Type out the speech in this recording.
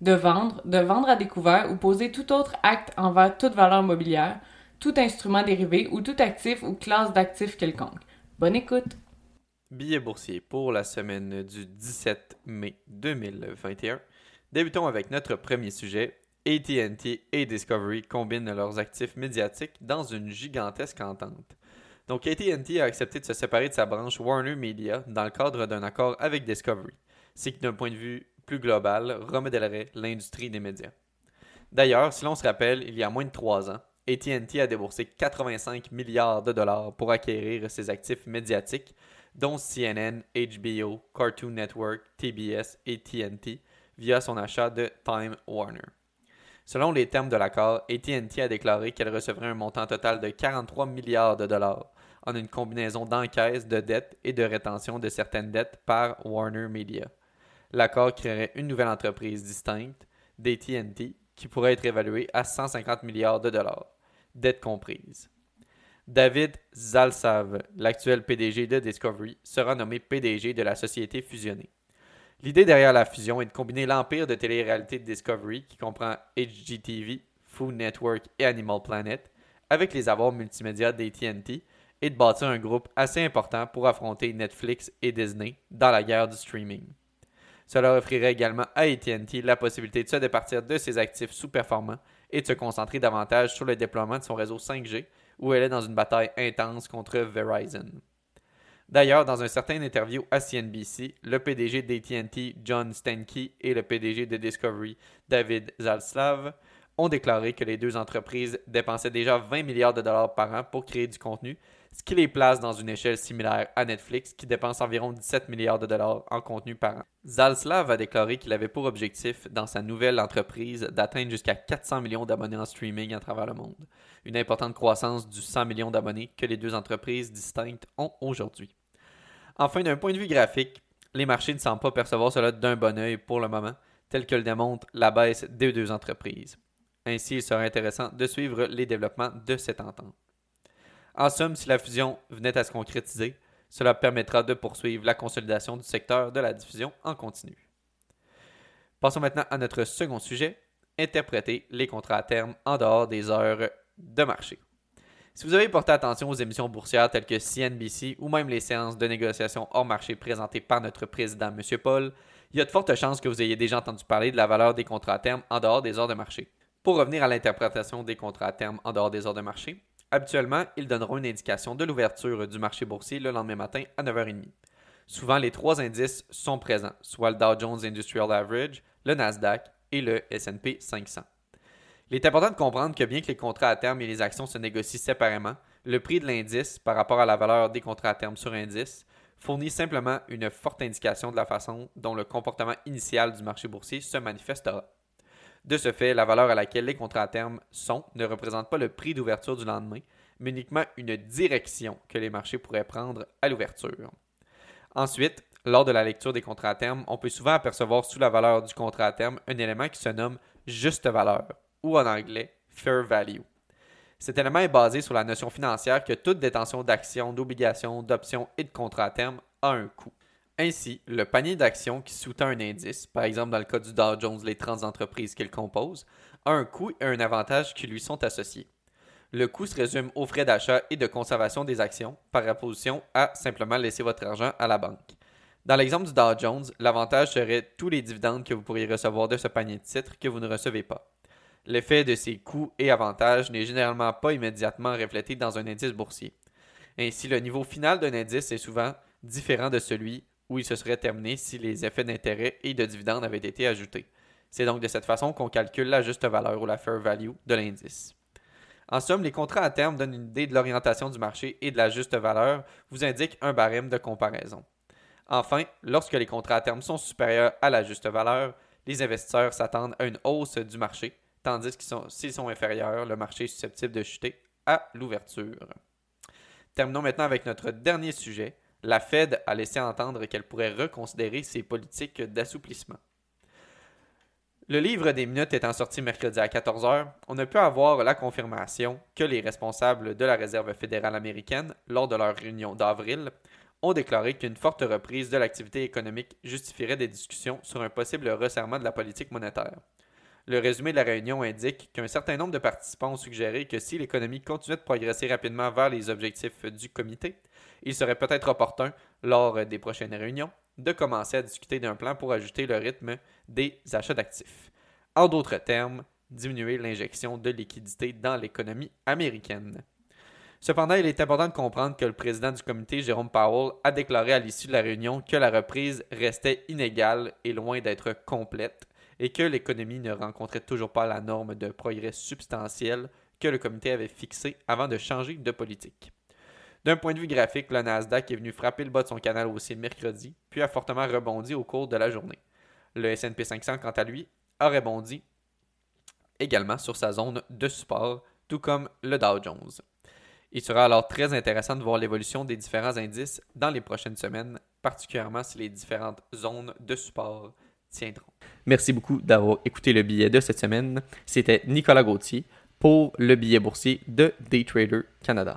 de vendre, de vendre à découvert ou poser tout autre acte envers toute valeur mobilière, tout instrument dérivé ou tout actif ou classe d'actifs quelconque. Bonne écoute! Billet boursier pour la semaine du 17 mai 2021. Débutons avec notre premier sujet. ATT et Discovery combinent leurs actifs médiatiques dans une gigantesque entente. Donc ATT a accepté de se séparer de sa branche Warner Media dans le cadre d'un accord avec Discovery. C'est qui d'un point de vue plus global, remodèlerait l'industrie des médias. D'ailleurs, si l'on se rappelle, il y a moins de trois ans, ATT a déboursé 85 milliards de dollars pour acquérir ses actifs médiatiques, dont CNN, HBO, Cartoon Network, TBS et TNT, via son achat de Time Warner. Selon les termes de l'accord, ATT a déclaré qu'elle recevrait un montant total de 43 milliards de dollars en une combinaison d'encaisse, de dettes et de rétention de certaines dettes par Warner Media. L'accord créerait une nouvelle entreprise distincte, d'AT&T, qui pourrait être évaluée à 150 milliards de dollars, dettes comprises. David Zalsav, l'actuel PDG de Discovery, sera nommé PDG de la société fusionnée. L'idée derrière la fusion est de combiner l'empire de télé-réalité de Discovery, qui comprend HGTV, Food Network et Animal Planet, avec les avoirs multimédia d'AT&T, et de bâtir un groupe assez important pour affronter Netflix et Disney dans la guerre du streaming. Cela offrirait également à AT&T la possibilité de se départir de ses actifs sous-performants et de se concentrer davantage sur le déploiement de son réseau 5G, où elle est dans une bataille intense contre Verizon. D'ailleurs, dans un certain interview à CNBC, le PDG d'AT&T, John Stanky, et le PDG de Discovery, David Zalslav, ont déclaré que les deux entreprises dépensaient déjà 20 milliards de dollars par an pour créer du contenu ce qui les place dans une échelle similaire à Netflix qui dépense environ 17 milliards de dollars en contenu par an. Zalslav a déclaré qu'il avait pour objectif dans sa nouvelle entreprise d'atteindre jusqu'à 400 millions d'abonnés en streaming à travers le monde, une importante croissance du 100 millions d'abonnés que les deux entreprises distinctes ont aujourd'hui. Enfin, d'un point de vue graphique, les marchés ne semblent pas percevoir cela d'un bon œil pour le moment, tel que le démontre la baisse des deux entreprises. Ainsi, il serait intéressant de suivre les développements de cette entente. En somme, si la fusion venait à se concrétiser, cela permettra de poursuivre la consolidation du secteur de la diffusion en continu. Passons maintenant à notre second sujet, interpréter les contrats à terme en dehors des heures de marché. Si vous avez porté attention aux émissions boursières telles que CNBC ou même les séances de négociation hors marché présentées par notre président M. Paul, il y a de fortes chances que vous ayez déjà entendu parler de la valeur des contrats à terme en dehors des heures de marché. Pour revenir à l'interprétation des contrats à terme en dehors des heures de marché, Habituellement, ils donneront une indication de l'ouverture du marché boursier le lendemain matin à 9h30. Souvent, les trois indices sont présents, soit le Dow Jones Industrial Average, le Nasdaq et le SP 500. Il est important de comprendre que bien que les contrats à terme et les actions se négocient séparément, le prix de l'indice par rapport à la valeur des contrats à terme sur indice fournit simplement une forte indication de la façon dont le comportement initial du marché boursier se manifestera. De ce fait, la valeur à laquelle les contrats à terme sont ne représente pas le prix d'ouverture du lendemain, mais uniquement une direction que les marchés pourraient prendre à l'ouverture. Ensuite, lors de la lecture des contrats à terme, on peut souvent apercevoir sous la valeur du contrat à terme un élément qui se nomme juste valeur, ou en anglais fair value. Cet élément est basé sur la notion financière que toute détention d'actions, d'obligations, d'options et de contrats à terme a un coût. Ainsi, le panier d'actions qui sous-tend un indice, par exemple dans le cas du Dow Jones, les 30 entreprises qu'il compose, a un coût et un avantage qui lui sont associés. Le coût se résume aux frais d'achat et de conservation des actions, par opposition à simplement laisser votre argent à la banque. Dans l'exemple du Dow Jones, l'avantage serait tous les dividendes que vous pourriez recevoir de ce panier de titres que vous ne recevez pas. L'effet de ces coûts et avantages n'est généralement pas immédiatement reflété dans un indice boursier. Ainsi, le niveau final d'un indice est souvent différent de celui où il se serait terminé si les effets d'intérêt et de dividendes avaient été ajoutés. C'est donc de cette façon qu'on calcule la juste valeur ou la fair value de l'indice. En somme, les contrats à terme donnent une idée de l'orientation du marché et de la juste valeur, vous indiquent un barème de comparaison. Enfin, lorsque les contrats à terme sont supérieurs à la juste valeur, les investisseurs s'attendent à une hausse du marché, tandis que s'ils sont inférieurs, le marché est susceptible de chuter à l'ouverture. Terminons maintenant avec notre dernier sujet. La Fed a laissé entendre qu'elle pourrait reconsidérer ses politiques d'assouplissement. Le livre des minutes étant sorti mercredi à 14h, on a pu avoir la confirmation que les responsables de la Réserve fédérale américaine, lors de leur réunion d'avril, ont déclaré qu'une forte reprise de l'activité économique justifierait des discussions sur un possible resserrement de la politique monétaire. Le résumé de la réunion indique qu'un certain nombre de participants ont suggéré que si l'économie continuait de progresser rapidement vers les objectifs du comité, il serait peut-être opportun, lors des prochaines réunions, de commencer à discuter d'un plan pour ajuster le rythme des achats d'actifs. En d'autres termes, diminuer l'injection de liquidités dans l'économie américaine. Cependant, il est important de comprendre que le président du comité, Jérôme Powell, a déclaré à l'issue de la réunion que la reprise restait inégale et loin d'être complète, et que l'économie ne rencontrait toujours pas la norme de progrès substantiel que le comité avait fixé avant de changer de politique. D'un point de vue graphique, le Nasdaq est venu frapper le bas de son canal haussier mercredi, puis a fortement rebondi au cours de la journée. Le S&P 500, quant à lui, a rebondi également sur sa zone de support, tout comme le Dow Jones. Il sera alors très intéressant de voir l'évolution des différents indices dans les prochaines semaines, particulièrement si les différentes zones de support Merci beaucoup d'avoir écouté le billet de cette semaine. C'était Nicolas Gauthier pour le billet boursier de Daytrader Canada.